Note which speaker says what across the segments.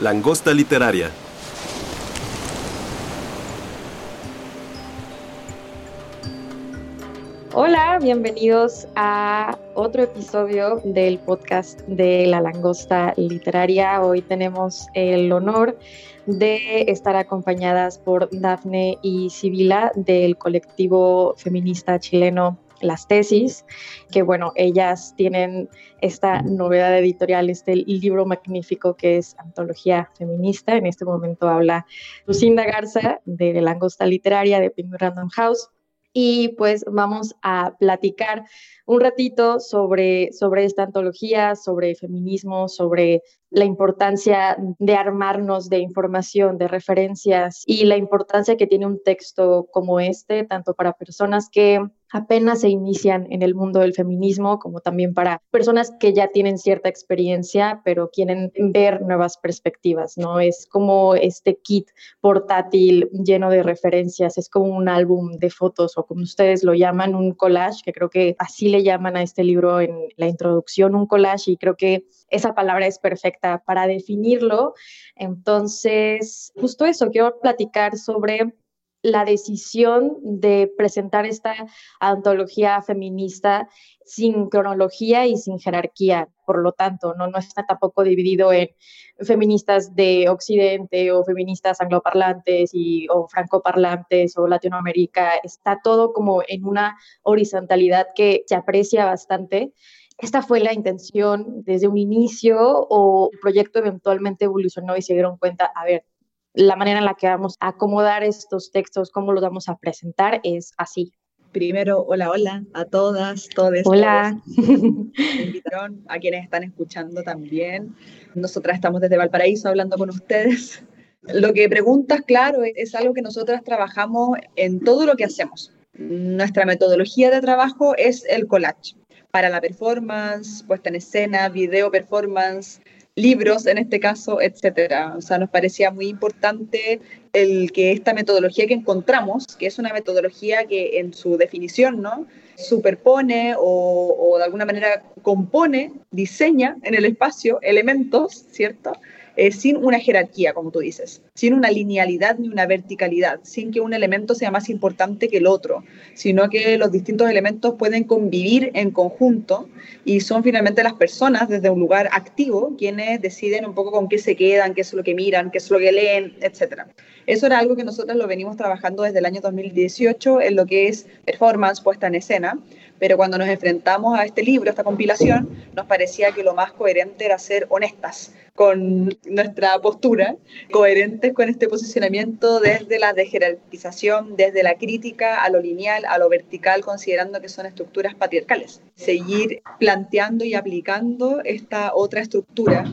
Speaker 1: Langosta literaria.
Speaker 2: Hola, bienvenidos a otro episodio del podcast de La Langosta Literaria. Hoy tenemos el honor de estar acompañadas por Dafne y Sibila del colectivo feminista chileno Las Tesis, que bueno, ellas tienen esta novedad editorial, este libro magnífico que es Antología Feminista. En este momento habla Lucinda Garza de La Langosta Literaria de Penguin Random House y pues vamos a platicar un ratito sobre, sobre esta antología, sobre feminismo, sobre la importancia de armarnos de información, de referencias y la importancia que tiene un texto como este, tanto para personas que apenas se inician en el mundo del feminismo, como también para personas que ya tienen cierta experiencia, pero quieren ver nuevas perspectivas, ¿no? Es como este kit portátil lleno de referencias, es como un álbum de fotos o como ustedes lo llaman, un collage, que creo que así le llaman a este libro en la introducción, un collage, y creo que esa palabra es perfecta para definirlo. Entonces, justo eso, quiero platicar sobre la decisión de presentar esta antología feminista sin cronología y sin jerarquía. Por lo tanto, no, está tampoco dividido en feministas de Occidente o feministas angloparlantes y, o francoparlantes o Latinoamérica. Está todo como en una horizontalidad que se aprecia bastante. Esta fue la intención desde un inicio o el proyecto eventualmente evolucionó y se dieron cuenta, a ver, la manera en la que vamos a acomodar estos textos, cómo los vamos a presentar, es así.
Speaker 3: Primero, hola, hola a todas, todos.
Speaker 2: Hola.
Speaker 3: Invitaron a quienes están escuchando también. Nosotras estamos desde Valparaíso hablando con ustedes. Lo que preguntas, claro, es algo que nosotras trabajamos en todo lo que hacemos. Nuestra metodología de trabajo es el collage para la performance, puesta en escena, video performance, libros en este caso, etcétera. O sea, nos parecía muy importante el que esta metodología que encontramos, que es una metodología que en su definición, ¿no? superpone o, o de alguna manera compone, diseña en el espacio elementos, ¿cierto? Eh, sin una jerarquía, como tú dices, sin una linealidad ni una verticalidad, sin que un elemento sea más importante que el otro, sino que los distintos elementos pueden convivir en conjunto y son finalmente las personas desde un lugar activo quienes deciden un poco con qué se quedan, qué es lo que miran, qué es lo que leen, etc. Eso era algo que nosotros lo venimos trabajando desde el año 2018 en lo que es performance puesta en escena, pero cuando nos enfrentamos a este libro, a esta compilación, nos parecía que lo más coherente era ser honestas con nuestra postura, coherentes con este posicionamiento desde la jerarquización, desde la crítica a lo lineal, a lo vertical, considerando que son estructuras patriarcales. Seguir planteando y aplicando esta otra estructura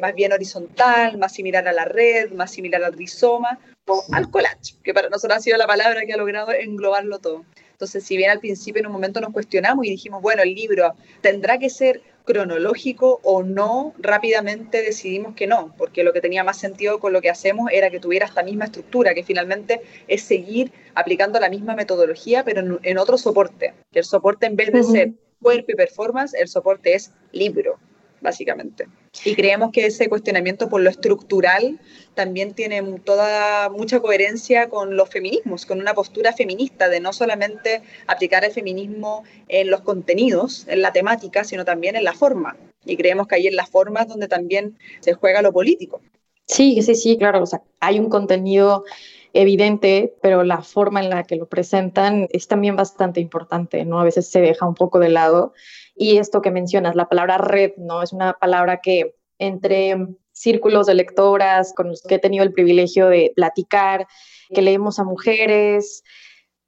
Speaker 3: más bien horizontal, más similar a la red, más similar al rizoma o al collage, que para nosotros ha sido la palabra que ha logrado englobarlo todo. Entonces, si bien al principio en un momento nos cuestionamos y dijimos, bueno, el libro tendrá que ser cronológico o no, rápidamente decidimos que no, porque lo que tenía más sentido con lo que hacemos era que tuviera esta misma estructura, que finalmente es seguir aplicando la misma metodología, pero en, otro soporte. Que el soporte en vez de ser cuerpo y performance, el soporte es libro, básicamente. Y creemos que ese cuestionamiento por lo estructural también tiene toda mucha coherencia con los feminismos, con una postura feminista de no solamente aplicar el feminismo en los contenidos, en la temática, sino también en la forma. Y creemos que ahí en la forma es donde también se juega lo político.
Speaker 2: Sí, sí, sí, claro. O sea, hay un contenido evidente, pero la forma en la que lo presentan es también bastante importante, ¿no? A veces se deja un poco de lado. Y esto que mencionas, la palabra red, ¿no? Es una palabra que entre círculos de lectoras con los que he tenido el privilegio de platicar, que leemos a mujeres,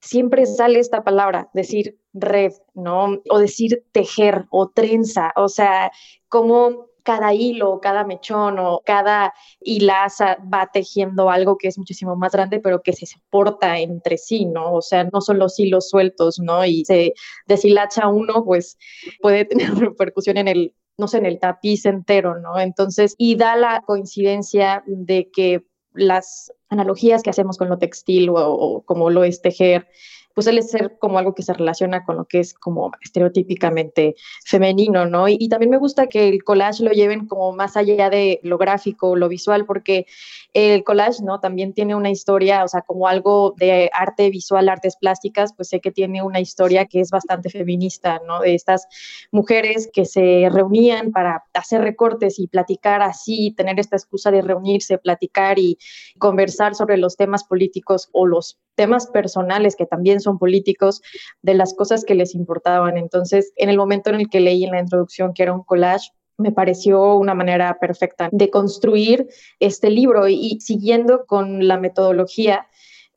Speaker 2: siempre sale esta palabra, decir red, ¿no? O decir tejer o trenza, o sea, como cada hilo, cada mechón o cada hilaza va tejiendo algo que es muchísimo más grande, pero que se soporta entre sí, ¿no? O sea, no son los hilos sueltos, ¿no? Y se deshilacha uno, pues puede tener repercusión en el, no sé, en el tapiz entero, ¿no? Entonces, y da la coincidencia de que las analogías que hacemos con lo textil o, como lo es tejer, pues suele ser como algo que se relaciona con lo que es como estereotípicamente femenino, ¿no? Y, y, también me gusta que el collage lo lleven como más allá de lo gráfico, lo visual, porque el collage, ¿no? También tiene una historia, o sea, como algo de arte visual, artes plásticas, pues sé que tiene una historia que es bastante feminista, ¿no? De estas mujeres que se reunían para hacer recortes y platicar así, tener esta excusa de reunirse, platicar y conversar sobre los temas políticos o los temas personales que también son políticos, de las cosas que les importaban. Entonces, en el momento en el que leí en la introducción que era un collage, me pareció una manera perfecta de construir este libro y, siguiendo con la metodología,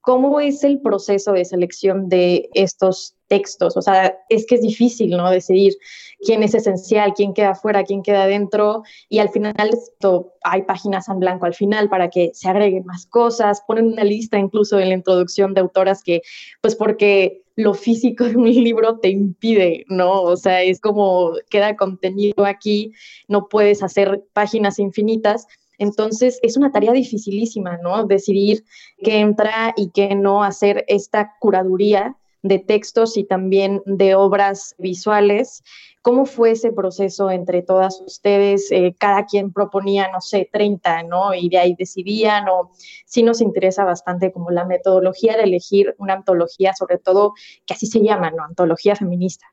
Speaker 2: ¿cómo es el proceso de selección de estos textos? O sea, es que es difícil, ¿no? Decidir quién es esencial, quién queda fuera, quién queda dentro y al final esto, hay páginas en blanco al final para que se agreguen más cosas, ponen una lista incluso en la introducción de autoras que, pues porque lo físico de un libro te impide, ¿no? O sea, es como queda contenido aquí, no puedes hacer páginas infinitas. Entonces es una tarea dificilísima, ¿no? Decidir qué entra y qué no, hacer esta curaduría de textos y también de obras visuales. ¿Cómo fue ese proceso entre todas ustedes? Eh, cada quien proponía, no sé, 30, ¿no? Y de ahí decidían, o sí nos interesa bastante como la metodología de elegir una antología, sobre todo que así se llama, ¿no? Antología feminista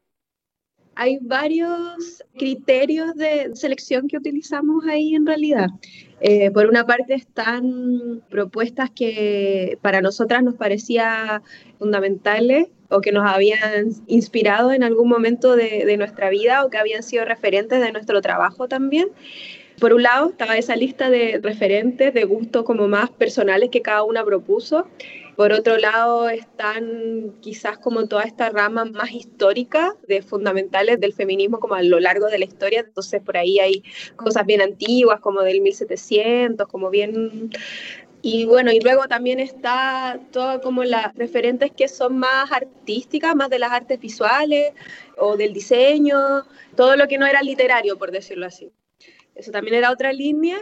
Speaker 1: hay varios criterios de selección que utilizamos ahí en realidad. Eh, por una parte están propuestas que para nosotras nos parecía fundamentales o que nos habían inspirado en algún momento de, de nuestra vida o que habían sido referentes de nuestro trabajo también. Por un lado estaba esa lista de referentes de gustos como más personales que cada una propuso por otro lado, están quizás como toda esta rama más histórica de fundamentales del feminismo como a lo largo de la historia. Entonces, por ahí hay cosas bien antiguas, como del 1700, como bien y bueno, y luego también está todo como las referentes que son más artísticas, más de las artes visuales o del diseño, todo lo que no era literario, por decirlo así. Eso también era otra línea.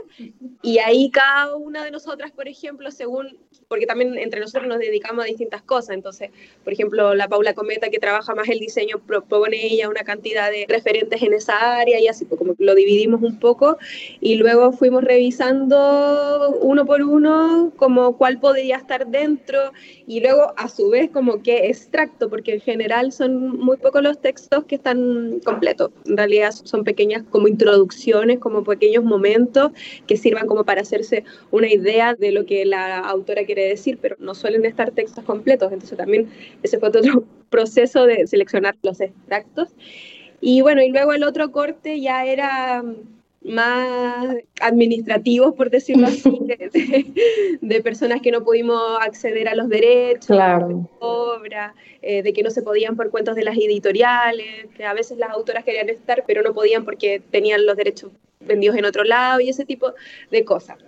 Speaker 1: Y ahí cada una de nosotras, por ejemplo, según porque también entre nosotros nos dedicamos a distintas cosas. Entonces, por ejemplo, la Paula Cometa, que trabaja más el diseño, propone ella una cantidad de referentes en esa área y así, pues como lo dividimos un poco y luego fuimos revisando uno por uno como cuál podría estar dentro y luego a su vez como qué extracto, porque en general son muy pocos los textos que están completos. En realidad son pequeñas como introducciones, como pequeños momentos que sirvan como para hacerse una idea de lo que la autora quiere decir, pero no suelen estar textos completos. Entonces también ese fue otro proceso de seleccionar los extractos. Y bueno, y luego el otro corte ya era más administrativos, por decirlo así, de, personas que no pudimos acceder a los derechos, de obra, eh, de que no se podían por cuentos de las editoriales, que a veces las autoras querían estar, pero no podían porque tenían los derechos vendidos en otro lado y ese tipo de cosas.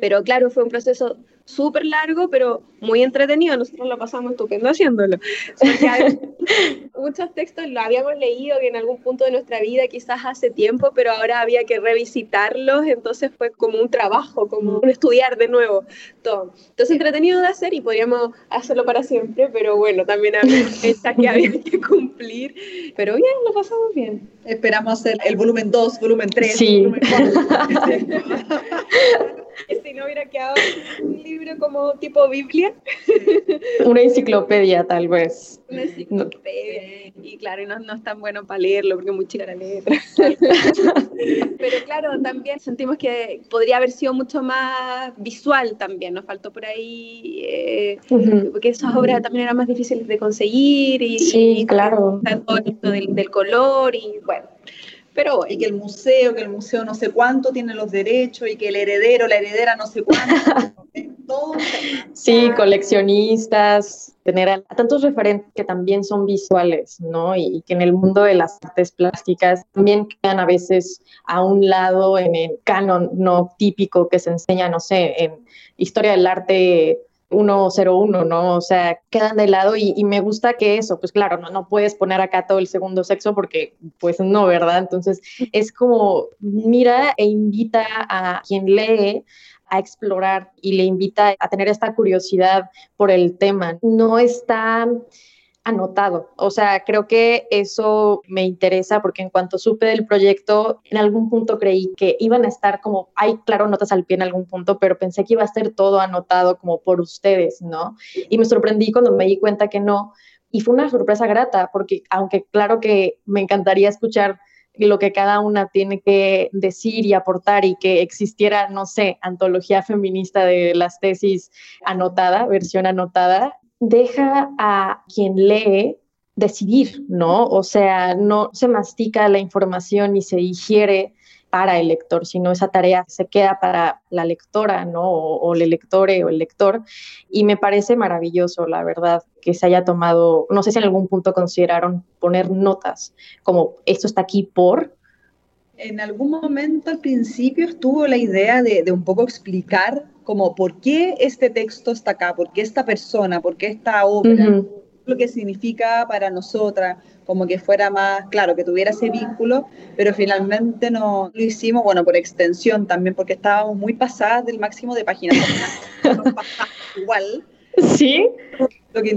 Speaker 1: Pero claro, fue un proceso súper largo, pero muy entretenido. Nosotros lo pasamos estupendo haciéndolo. muchos textos lo habíamos leído en algún punto de nuestra vida, quizás hace tiempo, pero ahora había que revisitarlos. Entonces fue como un trabajo, como un estudiar de nuevo todo. Entonces entretenido de hacer y podríamos hacerlo para siempre, pero bueno, también había fechas que había que cumplir. Pero bien, lo pasamos bien.
Speaker 3: Esperamos hacer el volumen 2, volumen 3,
Speaker 2: sí.
Speaker 3: volumen 4.
Speaker 1: si no hubiera quedado un libro como tipo Biblia.
Speaker 2: Una enciclopedia, tal vez.
Speaker 1: Una enciclopedia. Y claro, no, no, es tan bueno para leerlo porque es muy chica la letra. Pero claro, también sentimos que podría haber sido mucho más visual también. Nos faltó por ahí, eh, porque esas obras también eran más difíciles de conseguir. Y,
Speaker 2: sí, claro.
Speaker 1: Todo esto del, del color y bueno
Speaker 3: pero y que el museo, que el museo no sé cuánto tiene los derechos y que el heredero, la heredera no sé cuánto.
Speaker 2: Sí, coleccionistas, tener a, tantos referentes que también son visuales, ¿no? Y, que en el mundo de las artes plásticas también quedan a veces a un lado en el canon no típico que se enseña, no sé, en historia del arte 101, ¿no? O sea, quedan de lado y, me gusta que eso, pues claro, no, no puedes poner acá todo el segundo sexo porque pues no, ¿verdad? Entonces es como mira e invita a quien lee a explorar y le invita a tener esta curiosidad por el tema. No está anotado. O sea, creo que eso me interesa porque en cuanto supe del proyecto, en algún punto creí que iban a estar como, hay claro notas al pie en algún punto, pero pensé que iba a estar todo anotado como por ustedes, ¿no? Y me sorprendí cuando me di cuenta que no. Y fue una sorpresa grata porque aunque claro que me encantaría escuchar lo que cada una tiene que decir y aportar y que existiera, no sé, antología feminista de las tesis anotada, versión anotada, deja a quien lee decidir, ¿no? O sea, no se mastica la información ni se digiere para el lector, sino esa tarea se queda para la lectora, ¿no? O, el lectore o el lector. Y me parece maravilloso, la verdad, que se haya tomado, no sé si en algún punto consideraron poner notas, como esto está aquí por.
Speaker 3: En algún momento al principio estuvo la idea de, de un poco explicar como por qué este texto está acá, por qué esta persona, por qué esta obra, lo que significa para nosotras, como que fuera más, claro, que tuviera ese vínculo, pero finalmente no lo hicimos, bueno, por extensión también, porque estábamos muy pasadas del máximo de páginas. igual.
Speaker 2: ¿Sí?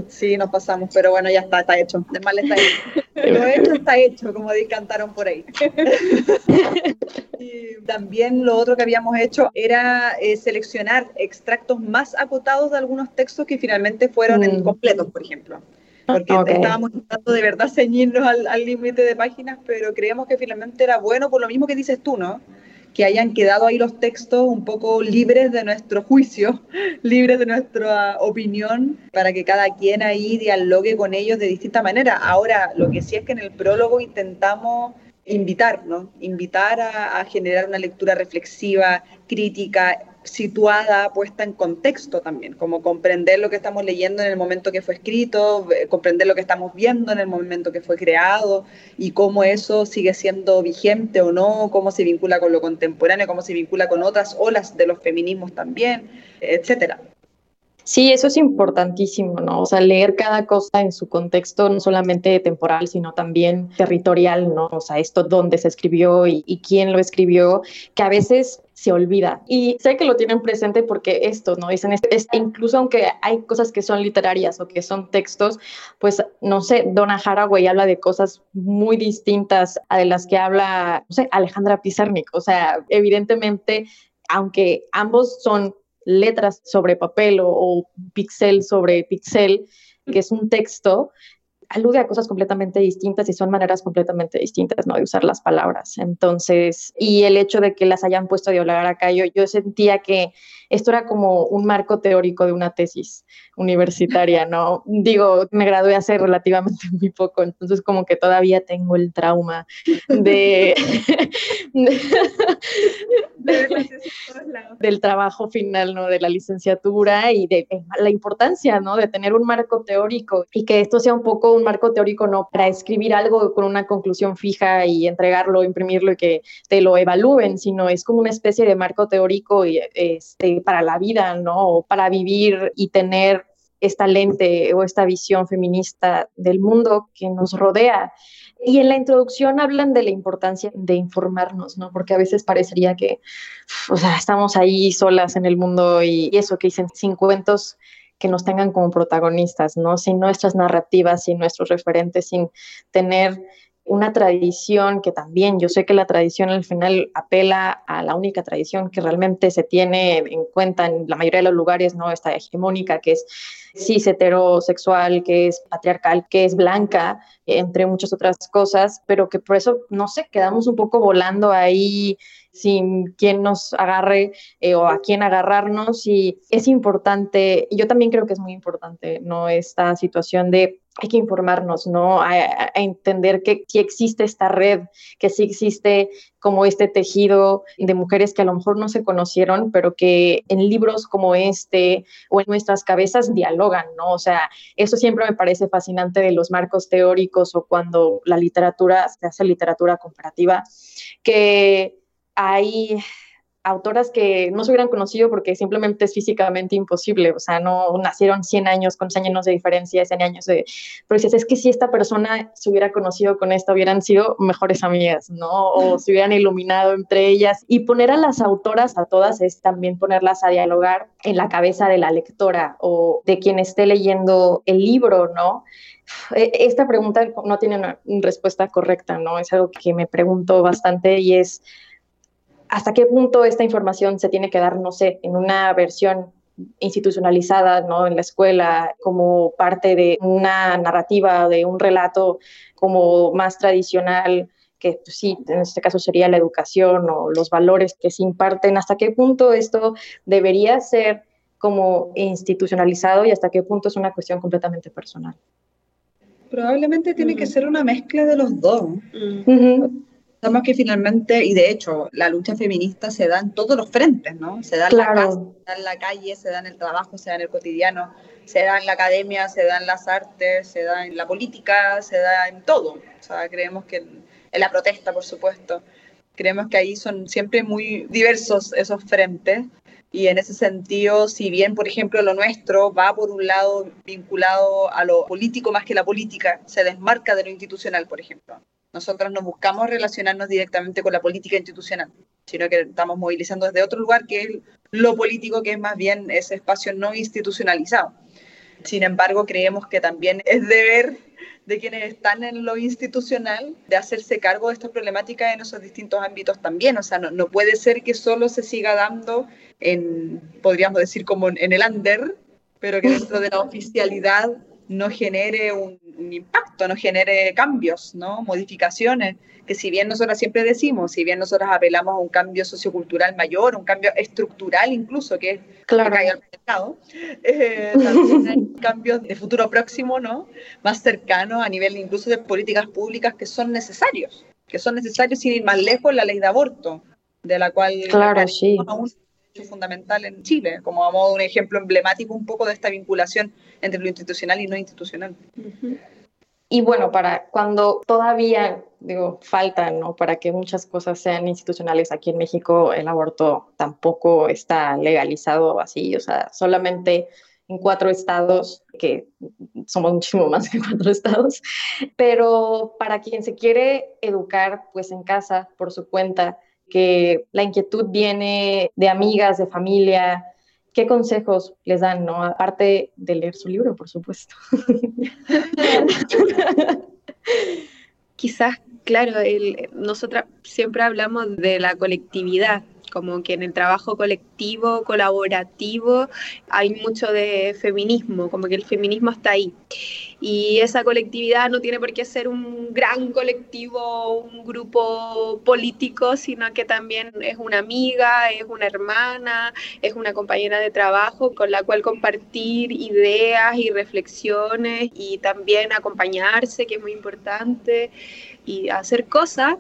Speaker 3: sí, nos pasamos, pero bueno, ya está, está hecho. De mal está hecho. Lo hecho está hecho, como cantaron por ahí. y también lo otro que habíamos hecho era eh, seleccionar extractos más acotados de algunos textos que finalmente fueron mm. completos, por ejemplo. Porque estábamos tratando de verdad ceñirnos al límite de páginas, pero creíamos que finalmente era bueno por lo mismo que dices tú, ¿no? Que hayan quedado ahí los textos un poco libres de nuestro juicio, libres de nuestra opinión, para que cada quien ahí dialogue con ellos de distinta manera. Ahora, lo que sí es que en el prólogo intentamos invitar, ¿no? Invitar a, a generar una lectura reflexiva, crítica, situada, puesta en contexto también, como comprender lo que estamos leyendo en el momento que fue escrito, comprender lo que estamos viendo en el momento que fue creado y cómo eso sigue siendo vigente o no, cómo se vincula con lo contemporáneo, cómo se vincula con otras olas de los feminismos también, etcétera.
Speaker 2: Sí, eso es importantísimo, ¿no? O sea, leer cada cosa en su contexto, no solamente temporal, sino también territorial, ¿no? O sea, esto dónde se escribió y, quién lo escribió, que a veces se olvida. Y sé que lo tienen presente porque esto, ¿no? Dicen, es, incluso aunque hay cosas que son literarias o que son textos, pues, no sé, Donna Haraway habla de cosas muy distintas a de las que habla, no sé, Alejandra Pizarnik. O sea, evidentemente, aunque ambos son letras sobre papel o, pixel sobre pixel, que es un texto, alude a cosas completamente distintas y son maneras completamente distintas ¿no? de usar las palabras. Entonces, y el hecho de que las hayan puesto a dialogar acá, yo, yo sentía que esto era como un marco teórico de una tesis universitaria, ¿no? Digo, me gradué hace relativamente muy poco, entonces como que todavía tengo el trauma de, del trabajo final, ¿no? De la licenciatura y de la importancia, ¿no? De tener un marco teórico y que esto sea un poco un marco teórico, ¿no? Para escribir algo con una conclusión fija y entregarlo, imprimirlo y que te lo evalúen, sino es como una especie de marco teórico y este para la vida, ¿no? Para vivir y tener esta lente o esta visión feminista del mundo que nos rodea. Y en la introducción hablan de la importancia de informarnos, ¿no? Porque a veces parecería que, o sea, estamos ahí solas en el mundo y, eso que dicen, sin cuentos que nos tengan como protagonistas, ¿no? Sin nuestras narrativas, sin nuestros referentes, sin tener una tradición que también yo sé que la tradición al final apela a la única tradición que realmente se tiene en cuenta en la mayoría de los lugares, ¿no? Esta hegemónica que es cis heterosexual, que es patriarcal, que es blanca, entre muchas otras cosas, pero que por eso, no sé, quedamos un poco volando ahí sin quien nos agarre eh, o a quién agarrarnos y es importante, yo también creo que es muy importante, ¿no? Esta situación de hay que informarnos, ¿no? A, entender que sí existe esta red, que sí existe como este tejido de mujeres que a lo mejor no se conocieron, pero que en libros como este o en nuestras cabezas dialogan, ¿no? O sea, eso siempre me parece fascinante de los marcos teóricos o cuando la literatura se hace literatura comparativa, que hay autoras que no se hubieran conocido porque simplemente es físicamente imposible, o sea, no nacieron 100 años con 100 años de diferencia, 100 años de... Pero dices, es que si esta persona se hubiera conocido con esta, hubieran sido mejores amigas, ¿no? O se hubieran iluminado entre ellas. Y poner a las autoras, a todas, es también ponerlas a dialogar en la cabeza de la lectora o de quien esté leyendo el libro, ¿no? E, esta pregunta no tiene una respuesta correcta, ¿no? Es algo que me pregunto bastante y es hasta qué punto esta información se tiene que dar, no sé, en una versión institucionalizada, ¿no? En la escuela, como parte de una narrativa, de un relato como más tradicional, que pues, sí, en este caso sería la educación o los valores que se imparten, hasta qué punto esto debería ser como institucionalizado y hasta qué punto es una cuestión completamente personal.
Speaker 3: Probablemente tiene que ser una mezcla de los dos. Sabemos que finalmente, y de hecho, la lucha feminista se da en todos los frentes, ¿no? Se da en la casa, se da en la calle, se da en el trabajo, se da en el cotidiano, se da en la academia, se da en las artes, se da en la política, se da en todo. O sea, creemos que en, la protesta, por supuesto, creemos que ahí son siempre muy diversos esos frentes. Y en ese sentido, si bien, por ejemplo, lo nuestro va por un lado vinculado a lo político más que la política, se desmarca de lo institucional, por ejemplo. Nosotros no buscamos relacionarnos directamente con la política institucional, sino que estamos movilizando desde otro lugar que es lo político, que es más bien ese espacio no institucionalizado. Sin embargo, creemos que también es deber de quienes están en lo institucional de hacerse cargo de estas problemáticas en esos distintos ámbitos también. O sea, no, no puede ser que solo se siga dando en, podríamos decir, como en el under, pero que dentro de la oficialidad no genere un, impacto, no genere cambios, ¿no? modificaciones, que si bien nosotros siempre decimos, si bien nosotros apelamos a un cambio sociocultural mayor, un cambio estructural incluso, que es claro. que al mercado, eh, también hay cambios de futuro próximo, ¿no? más cercanos a nivel incluso de políticas públicas que son necesarios, que son necesarios sin ir más lejos la ley de aborto, de la cual
Speaker 2: claro, sí
Speaker 3: fundamental en Chile, como a modo de un ejemplo emblemático un poco de esta vinculación entre lo institucional y no institucional.
Speaker 2: Y bueno, para cuando todavía, digo, falta, ¿no? Para que muchas cosas sean institucionales aquí en México, el aborto tampoco está legalizado así, o sea, solamente en cuatro estados, que somos muchísimo más que cuatro estados, pero para quien se quiere educar, pues en casa, por su cuenta, que la inquietud viene de amigas, de familia. ¿Qué consejos les dan, no? Aparte de leer su libro, por supuesto.
Speaker 1: Quizás, claro, nosotras siempre hablamos de la colectividad como que en el trabajo colectivo, colaborativo, hay mucho de feminismo, como que el feminismo está ahí. Y esa colectividad no tiene por qué ser un gran colectivo, un grupo político, sino que también es una amiga, es una hermana, es una compañera de trabajo con la cual compartir ideas y reflexiones y también acompañarse, que es muy importante, y hacer cosas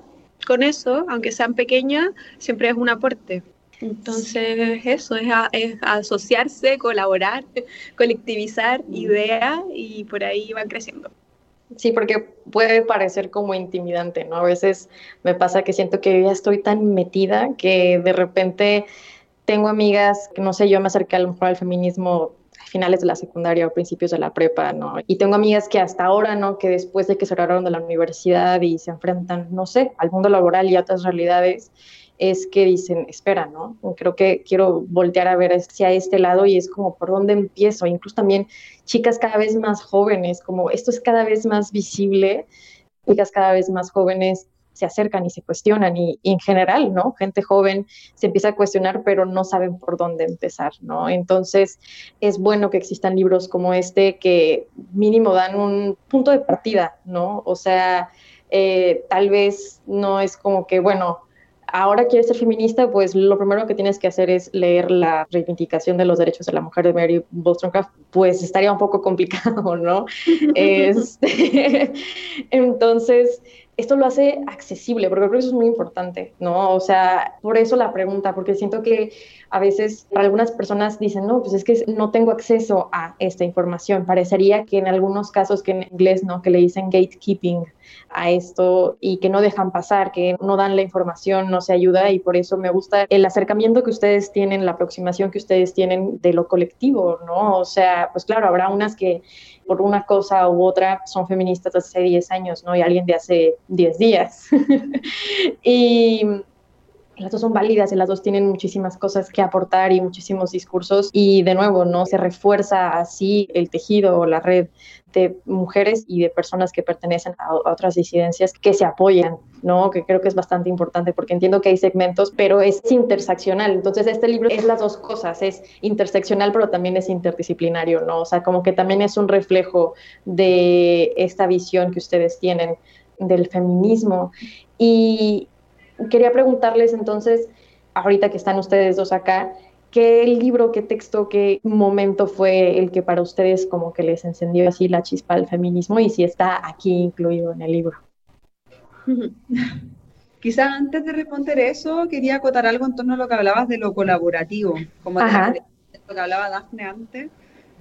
Speaker 1: con eso, aunque sean pequeñas, siempre es un aporte. Entonces, eso es, asociarse, colaborar, colectivizar ideas y por ahí van creciendo.
Speaker 2: Sí, porque puede parecer como intimidante, ¿no? A veces me pasa que siento que ya estoy tan metida que de repente tengo amigas, que no sé, yo me acerqué a lo mejor al feminismo finales de la secundaria o principios de la prepa, ¿no? Y tengo amigas que hasta ahora, ¿no? Que después de que se graduaron de la universidad y se enfrentan, no sé, al mundo laboral y a otras realidades, es que dicen, espera, ¿no? Creo que quiero voltear a ver hacia este lado y es como, ¿por dónde empiezo? Incluso también chicas cada vez más jóvenes, como esto es cada vez más visible, chicas cada vez más jóvenes se acercan y se cuestionan y, en general, ¿no? Gente joven se empieza a cuestionar, pero no saben por dónde empezar, ¿no? Entonces, es bueno que existan libros como este que mínimo dan un punto de partida, ¿no? O sea, eh, tal vez no es como que, bueno, ahora quieres ser feminista, pues lo primero que tienes que hacer es leer la reivindicación de los derechos de la mujer de Mary Wollstonecraft, pues estaría un poco complicado, ¿no? este, entonces, esto lo hace accesible, porque creo que eso es muy importante, ¿no? O sea, por eso la pregunta, porque siento que a veces algunas personas dicen, no, pues es que no tengo acceso a esta información. Parecería que en algunos casos que en inglés, ¿no? Que le dicen gatekeeping a esto y que no dejan pasar, que no dan la información, no se ayuda y por eso me gusta el acercamiento que ustedes tienen, la aproximación que ustedes tienen de lo colectivo, ¿no? O sea, pues claro, habrá unas que por una cosa u otra son feministas hace 10 años, ¿no? Y alguien de hace 10 días. y las dos son válidas y las dos tienen muchísimas cosas que aportar y muchísimos discursos y de nuevo, ¿no? Se refuerza así el tejido o la red de mujeres y de personas que pertenecen a, otras disidencias que se apoyan, ¿no? Que creo que es bastante importante porque entiendo que hay segmentos, pero es interseccional. Entonces, este libro es las dos cosas, es interseccional, pero también es interdisciplinario, ¿no? O sea, como que también es un reflejo de esta visión que ustedes tienen del feminismo. Y, quería preguntarles entonces, ahorita que están ustedes dos acá, ¿qué libro, qué texto, qué momento fue el que para ustedes como que les encendió así la chispa del feminismo y si está aquí incluido en el libro?
Speaker 3: Quizás antes de responder eso, quería acotar algo en torno a lo que hablabas de lo colaborativo, como lo que hablaba Dafne antes,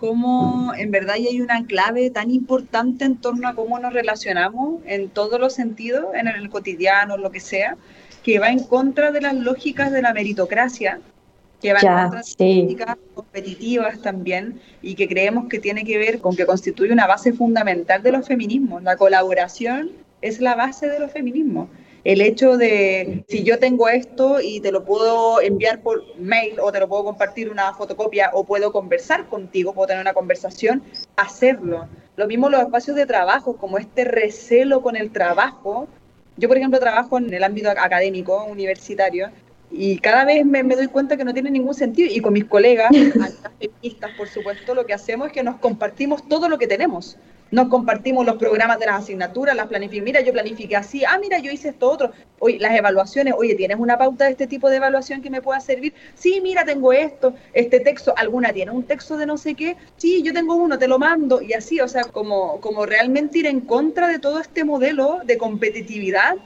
Speaker 3: cómo en verdad hay una clave tan importante en torno a cómo nos relacionamos en todos los sentidos, en el cotidiano, lo que sea, que va en contra de las lógicas de la meritocracia, que va en contra de las lógicas competitivas también, y que creemos que tiene que ver con que constituye una base fundamental de los feminismos. La colaboración es la base de los feminismos. El hecho de, si yo tengo esto y te lo puedo enviar por mail o te lo puedo compartir una fotocopia o puedo conversar contigo, puedo tener una conversación, hacerlo. Lo mismo los espacios de trabajo, como este recelo con el trabajo, yo, por ejemplo, trabajo en el ámbito académico, universitario, y cada vez me, doy cuenta que no tiene ningún sentido. Y con mis colegas, feministas, por supuesto, lo que hacemos es que nos compartimos todo lo que tenemos nos compartimos los programas de las asignaturas, las planificaciones. Mira, yo planifiqué así, ah, mira, yo hice esto otro. Oye, las evaluaciones, oye, ¿tienes una pauta de este tipo de evaluación que me pueda servir? Sí, mira, tengo esto, este texto, alguna tiene un texto de no sé qué, sí, yo tengo uno, te lo mando, y así, o sea, como, como realmente ir en contra de todo este modelo de competitividad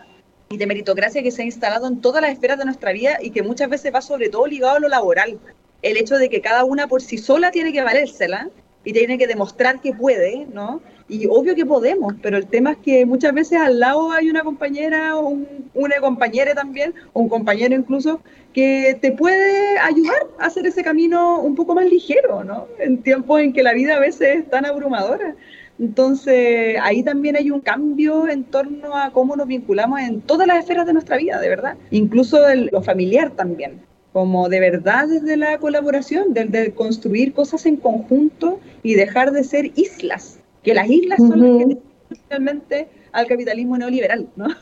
Speaker 3: y de meritocracia que se ha instalado en todas las esferas de nuestra vida y que muchas veces va sobre todo ligado a lo laboral. El hecho de que cada una por sí sola tiene que valérsela y tiene que demostrar que puede, ¿no? Y obvio que podemos, pero el tema es que muchas veces al lado hay una compañera o una compañera también, o un compañero incluso, que te puede ayudar a hacer ese camino un poco más ligero, ¿no? En tiempos en que la vida a veces es tan abrumadora. Entonces, ahí también hay un cambio en torno a cómo nos vinculamos en todas las esferas de nuestra vida, de verdad. Incluso el, lo familiar también como de verdad desde la colaboración, desde construir cosas en conjunto y dejar de ser islas, que las islas son las que realmente al capitalismo neoliberal, ¿no?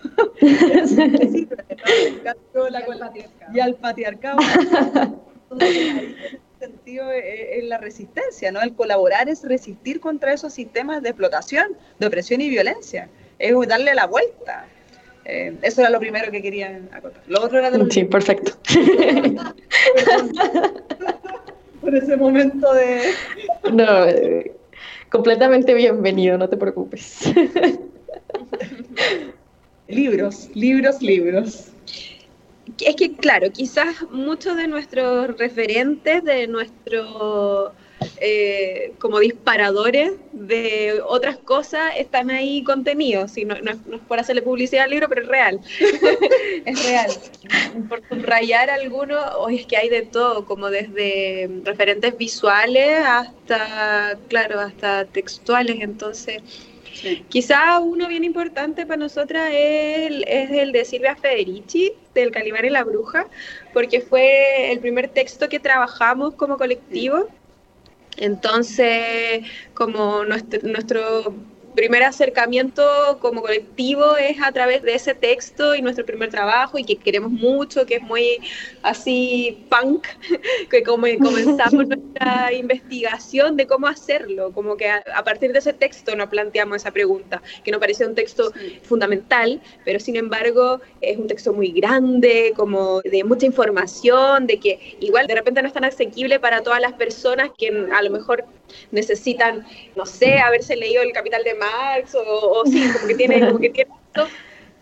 Speaker 3: y al patriarcado. en sentido es la resistencia, ¿no? El colaborar es resistir contra esos sistemas de explotación, de opresión y violencia, es darle la vuelta. Eh, eso era lo primero que quería acotar. Lo otro era de
Speaker 2: Sí, perfecto.
Speaker 3: Por ese momento de...
Speaker 2: No, eh, completamente bienvenido, no te preocupes.
Speaker 3: libros, libros, libros.
Speaker 1: Es que, claro, quizás muchos de nuestros referentes, de nuestro eh, como disparadores de otras cosas están ahí contenidos. Y no, es por hacerle publicidad al libro, pero es real. es real. Por subrayar alguno, hoy es que hay de todo, como desde referentes visuales hasta, claro, hasta textuales. Entonces, Quizá uno bien importante para nosotras es el, es el de Silvia Federici, del Calimán y la Bruja, porque fue el primer texto que trabajamos como colectivo. Entonces, como nuestro, nuestro primer acercamiento como colectivo es a través de ese texto y nuestro primer trabajo y que queremos mucho, que es muy así punk, que como comenzamos nuestra investigación de cómo hacerlo, como que a, partir de ese texto nos planteamos esa pregunta, que nos parecía un texto fundamental, pero sin embargo es un texto muy grande, como de mucha información, de que igual de repente no es tan asequible para todas las personas que a lo mejor necesitan, no sé, haberse leído El Capital de Marx o, sí, como que tiene, como que tiene esto.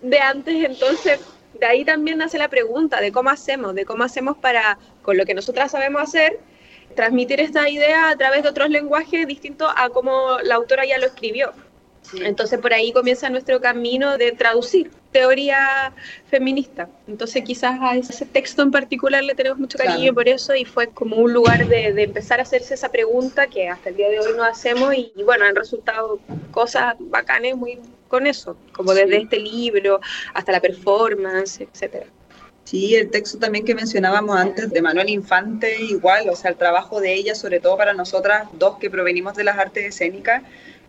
Speaker 1: de antes, entonces de ahí también nace la pregunta de cómo hacemos, de cómo hacemos para, con lo que nosotras sabemos hacer, transmitir esta idea a través de otros lenguajes distintos a cómo la autora ya lo escribió. Entonces por ahí comienza nuestro camino de traducir teoría feminista. Entonces quizás a ese texto en particular le tenemos mucho cariño por eso y fue como un lugar de, empezar a hacerse esa pregunta que hasta el día de hoy no hacemos y, bueno, han resultado cosas bacanes muy con eso, como desde este libro hasta la performance, etcétera.
Speaker 3: Sí, el texto también que mencionábamos antes de Manuel Infante, igual, o sea, el trabajo de ella, sobre todo para nosotras dos que provenimos de las artes escénicas,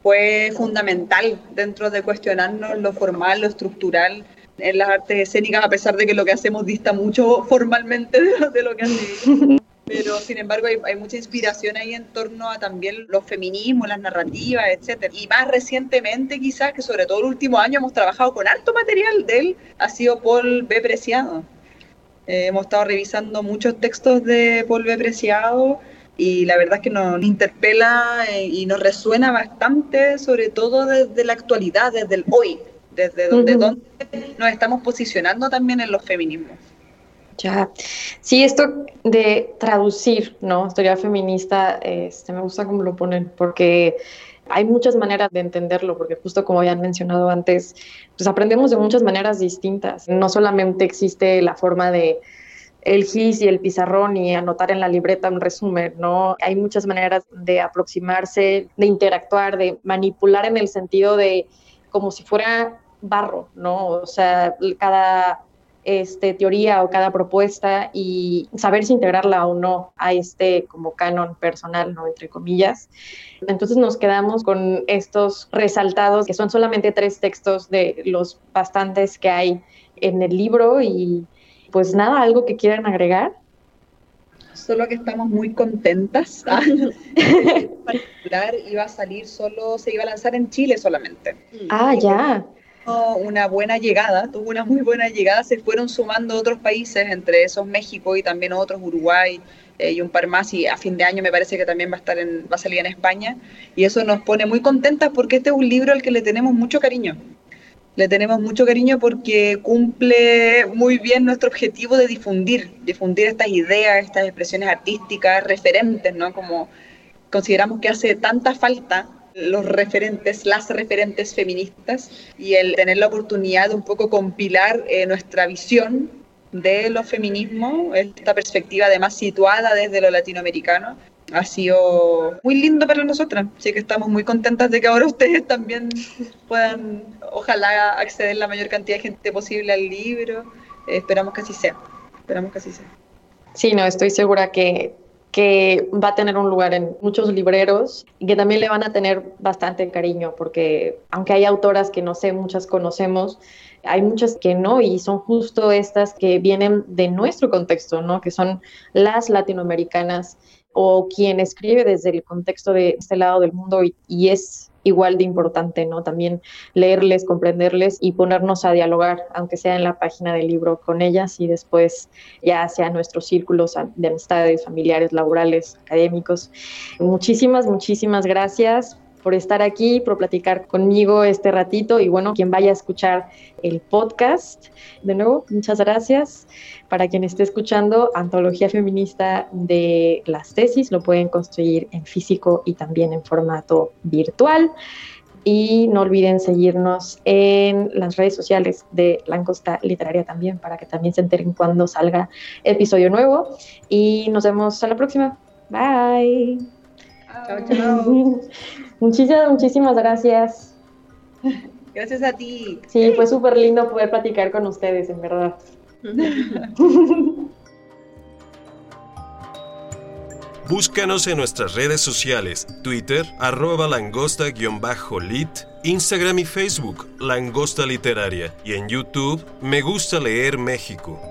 Speaker 3: fue fundamental dentro de cuestionarnos lo formal, lo estructural en las artes escénicas, a pesar de que lo que hacemos dista mucho formalmente de lo, que hacemos. Pero sin embargo hay, mucha inspiración ahí en torno a también los feminismos, las narrativas, etc. Y más recientemente quizás, que sobre todo el último año hemos trabajado con alto material de él, ha sido Paul B. Preciado. Eh, hemos estado revisando muchos textos de Paul B. Preciado y la verdad es que nos interpela eh, y nos resuena bastante, sobre todo desde la actualidad, desde el hoy, desde donde, donde nos estamos posicionando también en los feminismos.
Speaker 2: Ya, sí, esto de traducir, ¿no? Historia feminista, este, me gusta cómo lo ponen, porque hay muchas maneras de entenderlo, porque justo como ya han mencionado antes, pues aprendemos de muchas maneras distintas. No solamente existe la forma de el GIS y el pizarrón y anotar en la libreta un resumen, ¿no? Hay muchas maneras de aproximarse, de interactuar, de manipular en el sentido de como si fuera barro, ¿no? O sea, cada este, teoría o cada propuesta y saber si integrarla o no a este como canon personal, ¿no? Entre comillas. Entonces nos quedamos con estos resaltados, que son solamente tres textos de los bastantes que hay en el libro y pues nada, algo que quieran agregar.
Speaker 3: Solo que estamos muy contentas. iba a salir solo, se iba a lanzar en Chile solamente.
Speaker 2: Ah, ya.
Speaker 3: Una buena llegada, tuvo una muy buena llegada, se fueron sumando otros países, entre esos México y también otros, Uruguay eh, y un par más, y a fin de año me parece que también va a, estar en, va a salir en España, y eso nos pone muy contentas porque este es un libro al que le tenemos mucho cariño. Le tenemos mucho cariño porque cumple muy bien nuestro objetivo de difundir, difundir estas ideas, estas expresiones artísticas, referentes, ¿no? Como consideramos que hace tanta falta los referentes, las referentes feministas y el tener la oportunidad de un poco compilar eh, nuestra visión de los feminismos, esta perspectiva además situada desde lo latinoamericano, ha sido muy lindo para nosotras. Así que estamos muy contentas de que ahora ustedes también puedan, ojalá, acceder la mayor cantidad de gente posible al libro. Eh, esperamos que así sea. Esperamos que así sea.
Speaker 2: Sí, no, estoy segura que, que va a tener un lugar en muchos libreros y que también le van a tener bastante cariño, porque aunque hay autoras que no sé, muchas conocemos, hay muchas que no y son justo estas que vienen de nuestro contexto, ¿no? Que son las latinoamericanas o quien escribe desde el contexto de este lado del mundo y, es igual de importante, ¿no? También leerles, comprenderles y ponernos a dialogar, aunque sea en la página del libro con ellas y después ya sea nuestros círculos de amistades, familiares, laborales, académicos. Muchísimas, muchísimas gracias por estar aquí, por platicar conmigo este ratito y bueno, quien vaya a escuchar el podcast, de nuevo, muchas gracias. Para quien esté escuchando, Antología Feminista de las tesis, lo pueden construir en físico y también en formato virtual. Y no olviden seguirnos en las redes sociales de Langosta Literaria también, para que también se enteren cuando salga episodio nuevo. Y nos vemos a la próxima. Bye.
Speaker 3: Chao, chao.
Speaker 2: Muchísimas, muchísimas gracias.
Speaker 3: Gracias a ti.
Speaker 2: Sí, fue súper lindo poder platicar con ustedes, en verdad.
Speaker 4: Búscanos en nuestras redes sociales, Twitter, arroba langosta-lit, Instagram y Facebook, Langosta Literaria, y en YouTube, Me Gusta Leer México.